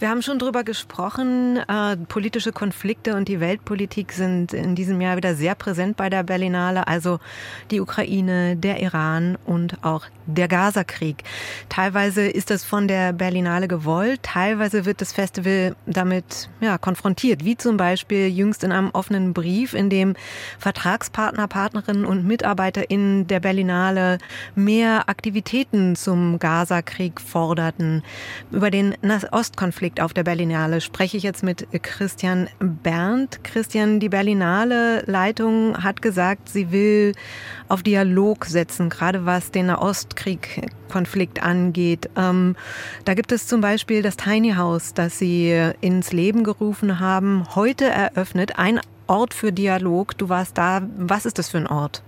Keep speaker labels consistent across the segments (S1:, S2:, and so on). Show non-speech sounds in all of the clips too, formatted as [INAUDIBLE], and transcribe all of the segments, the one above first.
S1: wir haben schon drüber gesprochen. Äh, politische Konflikte und die Weltpolitik sind in diesem Jahr wieder sehr präsent bei der Berlinale. Also die Ukraine, der Iran und auch der Gazakrieg. Teilweise ist das von der Berlinale gewollt. Teilweise wird das Festival damit ja, konfrontiert. Wie zum Beispiel jüngst in einem offenen Brief, in dem Vertragspartner, Partnerinnen und MitarbeiterInnen der Berlinale mehr Aktivitäten zum Gazakrieg forderten. Über den Ostkonflikt Konflikt auf der Berlinale spreche ich jetzt mit Christian Berndt. Christian, die Berlinale Leitung hat gesagt, sie will auf Dialog setzen, gerade was den Nahostkrieg-Konflikt angeht. Ähm, da gibt es zum Beispiel das Tiny House, das sie ins Leben gerufen haben, heute eröffnet. Ein Ort für Dialog. Du warst da. Was ist das für ein Ort?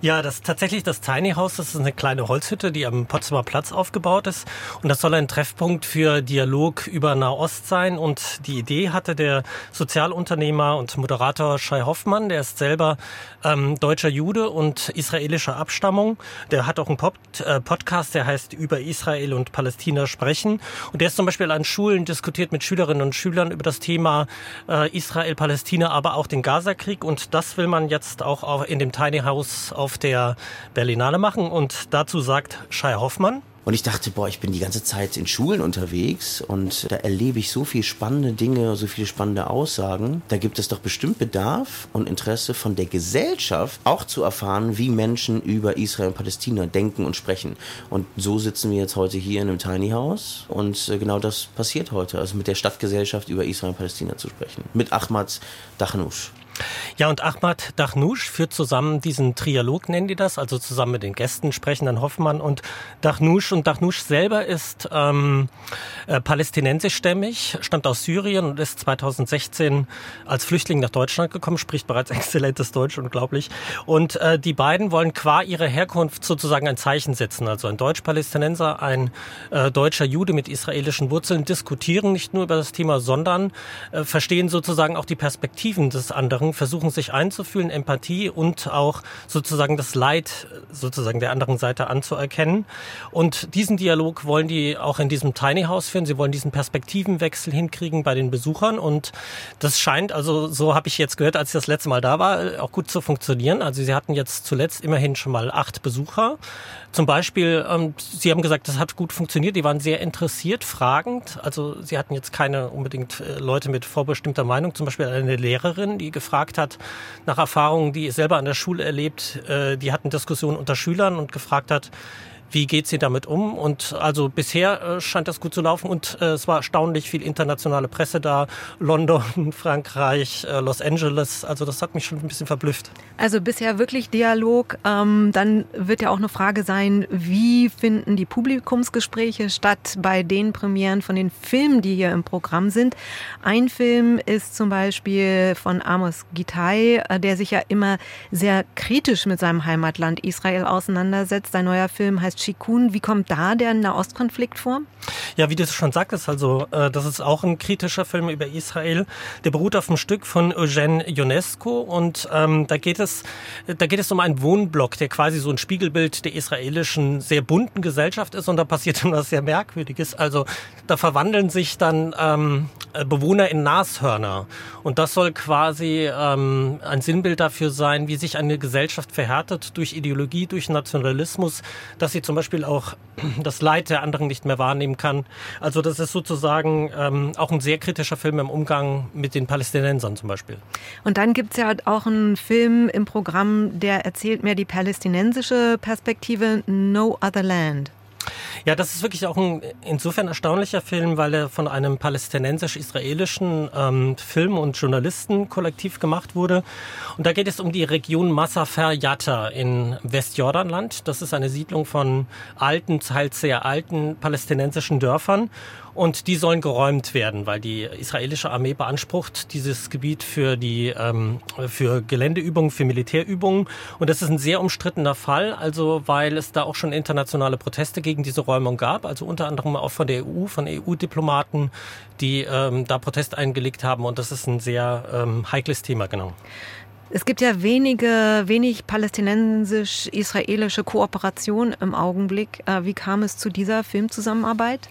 S2: Ja, das tatsächlich das Tiny House. Das ist eine kleine Holzhütte, die am Potsdamer Platz aufgebaut ist. Und das soll ein Treffpunkt für Dialog über Nahost sein. Und die Idee hatte der Sozialunternehmer und Moderator Shai Hoffmann. Der ist selber ähm, deutscher Jude und israelischer Abstammung. Der hat auch einen Pop äh, Podcast, der heißt Über Israel und Palästina sprechen. Und der ist zum Beispiel an Schulen diskutiert mit Schülerinnen und Schülern über das Thema äh, Israel, Palästina, aber auch den Gazakrieg und das will man jetzt auch in dem Tiny House auf der Berlinale machen und dazu sagt Shai Hoffmann.
S3: Und ich dachte, boah, ich bin die ganze Zeit in Schulen unterwegs und da erlebe ich so viele spannende Dinge, so viele spannende Aussagen. Da gibt es doch bestimmt Bedarf und Interesse von der Gesellschaft auch zu erfahren, wie Menschen über Israel und Palästina denken und sprechen. Und so sitzen wir jetzt heute hier in einem Tiny House und äh, genau das passiert heute, also mit der Stadtgesellschaft über Israel und Palästina zu sprechen. Mit Ahmad Dachnoush.
S2: Ja, und Ahmad Dachnoush führt zusammen diesen Trialog, nennen die das, also zusammen mit den Gästen sprechen dann Hoffmann und Dachnoush. Und Dachnoush selber ist ähm, äh, palästinensischstämmig, stammt aus Syrien und ist 2016 als Flüchtling nach Deutschland gekommen, spricht bereits [LAUGHS] exzellentes Deutsch, unglaublich. Und äh, die beiden wollen qua ihrer Herkunft sozusagen ein Zeichen setzen. Also ein Deutsch-Palästinenser, ein äh, deutscher Jude mit israelischen Wurzeln diskutieren nicht nur über das Thema, sondern äh, verstehen sozusagen auch die Perspektiven des anderen versuchen sich einzufühlen, Empathie und auch sozusagen das Leid sozusagen der anderen Seite anzuerkennen. Und diesen Dialog wollen die auch in diesem Tiny House führen. Sie wollen diesen Perspektivenwechsel hinkriegen bei den Besuchern. Und das scheint, also so habe ich jetzt gehört, als ich das letzte Mal da war, auch gut zu funktionieren. Also sie hatten jetzt zuletzt immerhin schon mal acht Besucher. Zum Beispiel, ähm, Sie haben gesagt, das hat gut funktioniert. Die waren sehr interessiert, fragend. Also Sie hatten jetzt keine unbedingt äh, Leute mit vorbestimmter Meinung. Zum Beispiel eine Lehrerin, die gefragt hat nach Erfahrungen, die selber an der Schule erlebt. Äh, die hatten Diskussionen unter Schülern und gefragt hat, wie geht sie damit um? Und also bisher äh, scheint das gut zu laufen und äh, es war erstaunlich viel internationale Presse da. London, [LAUGHS] Frankreich, äh, Los Angeles. Also das hat mich schon ein bisschen verblüfft.
S1: Also bisher wirklich Dialog. Ähm, dann wird ja auch eine Frage sein, wie finden die Publikumsgespräche statt bei den Premieren von den Filmen, die hier im Programm sind. Ein Film ist zum Beispiel von Amos Gitai, der sich ja immer sehr kritisch mit seinem Heimatland Israel auseinandersetzt. Sein neuer Film heißt Shikun. Wie kommt da der Nahostkonflikt vor?
S2: Ja, wie du es schon sagtest, also äh, das ist auch ein kritischer Film über Israel. Der beruht auf einem Stück von Eugène Ionesco und ähm, da geht es, da geht es um einen Wohnblock, der quasi so ein Spiegelbild der israelischen sehr bunten Gesellschaft ist und da passiert dann was sehr Merkwürdiges. Also da verwandeln sich dann ähm, Bewohner in Nashörner und das soll quasi ähm, ein Sinnbild dafür sein, wie sich eine Gesellschaft verhärtet durch Ideologie, durch Nationalismus, dass sie zum Beispiel auch [CLEARS THROAT] das Leid der anderen nicht mehr wahrnehmen kann. Also das ist sozusagen ähm, auch ein sehr kritischer Film im Umgang mit den Palästinensern zum Beispiel.
S1: Und dann gibt es ja auch einen Film im Programm, der erzählt mehr die palästinensische Perspektive No Other Land.
S2: Ja, das ist wirklich auch ein insofern erstaunlicher Film, weil er von einem palästinensisch-israelischen ähm, Film- und Journalistenkollektiv gemacht wurde. Und da geht es um die Region Massafer Yatta in Westjordanland. Das ist eine Siedlung von alten, teils sehr alten palästinensischen Dörfern. Und die sollen geräumt werden, weil die israelische Armee beansprucht dieses Gebiet für die ähm, für Geländeübungen, für Militärübungen. Und das ist ein sehr umstrittener Fall, also weil es da auch schon internationale Proteste gegen diese Räumung gab, also unter anderem auch von der EU, von EU-Diplomaten, die ähm, da Protest eingelegt haben. Und das ist ein sehr ähm, heikles Thema, genau.
S1: Es gibt ja wenige, wenig palästinensisch-israelische Kooperation im Augenblick. Äh, wie kam es zu dieser Filmzusammenarbeit?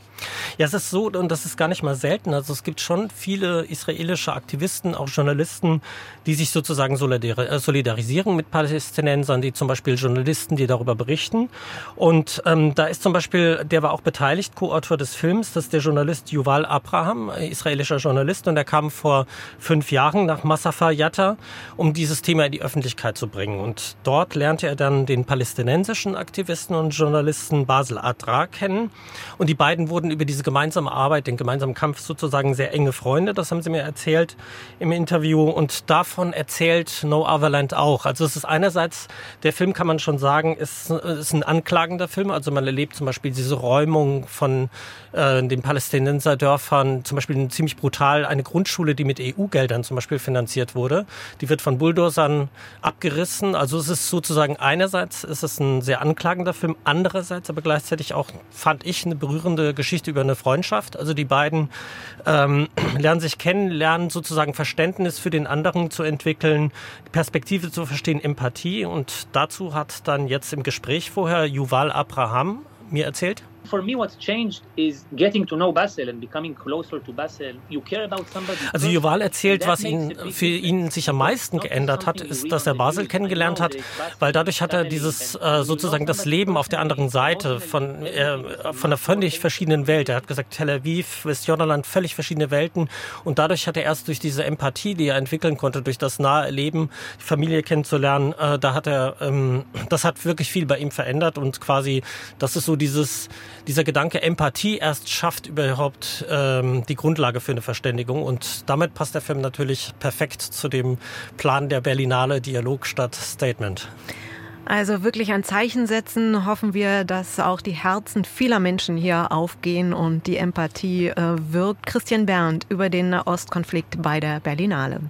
S2: Ja, es ist so, und das ist gar nicht mal selten. Also es gibt schon viele israelische Aktivisten, auch Journalisten, die sich sozusagen äh, solidarisieren mit Palästinensern, die zum Beispiel Journalisten, die darüber berichten. Und ähm, da ist zum Beispiel, der war auch beteiligt, Co-Autor des Films, das ist der Journalist Yuval Abraham, israelischer Journalist, und er kam vor fünf Jahren nach Masafa Yatta, um dieses Thema in die Öffentlichkeit zu bringen. Und dort lernte er dann den palästinensischen Aktivisten und Journalisten Basel Adra kennen. Und die beiden wurden wurden über diese gemeinsame Arbeit, den gemeinsamen Kampf sozusagen sehr enge Freunde. Das haben sie mir erzählt im Interview. Und davon erzählt No Otherland auch. Also es ist einerseits, der Film kann man schon sagen, ist, ist ein anklagender Film. Also man erlebt zum Beispiel diese Räumung von äh, den Palästinenserdörfern, zum Beispiel ziemlich brutal eine Grundschule, die mit EU-Geldern zum Beispiel finanziert wurde. Die wird von Bulldozern abgerissen. Also es ist sozusagen einerseits ist es ein sehr anklagender Film, andererseits aber gleichzeitig auch, fand ich, eine berührende Geschichte Geschichte über eine Freundschaft. Also die beiden ähm, [CLEARS THROAT] lernen sich kennen, lernen sozusagen Verständnis für den anderen zu entwickeln, Perspektive zu verstehen, Empathie. Und dazu hat dann jetzt im Gespräch vorher Yuval Abraham mir erzählt. For me, what's changed is getting to know Basel and becoming closer to Basel. You care about somebody. Also Yuval erzählt, was ihn für ihn sich am meisten geändert hat, ist, dass er Basel kennengelernt hat, weil dadurch hat er dieses äh, sozusagen das Leben auf der anderen Seite von äh, von einer völlig verschiedenen Welt. Er hat gesagt, Tel Aviv, Westjordanland, völlig verschiedene Welten und dadurch hat er erst durch diese Empathie, die er entwickeln konnte, durch das nahe Leben, die Familie kennenzulernen, äh, da hat er, ähm, das hat wirklich viel bei ihm verändert und quasi, das ist so dieses dieser Gedanke Empathie erst schafft überhaupt ähm, die Grundlage für eine Verständigung. Und damit passt der Film natürlich perfekt zu dem Plan der Berlinale Dialog statt Statement.
S1: Also wirklich ein Zeichen setzen, hoffen wir, dass auch die Herzen vieler Menschen hier aufgehen und die Empathie äh, wirkt. Christian Berndt über den Ostkonflikt bei der Berlinale.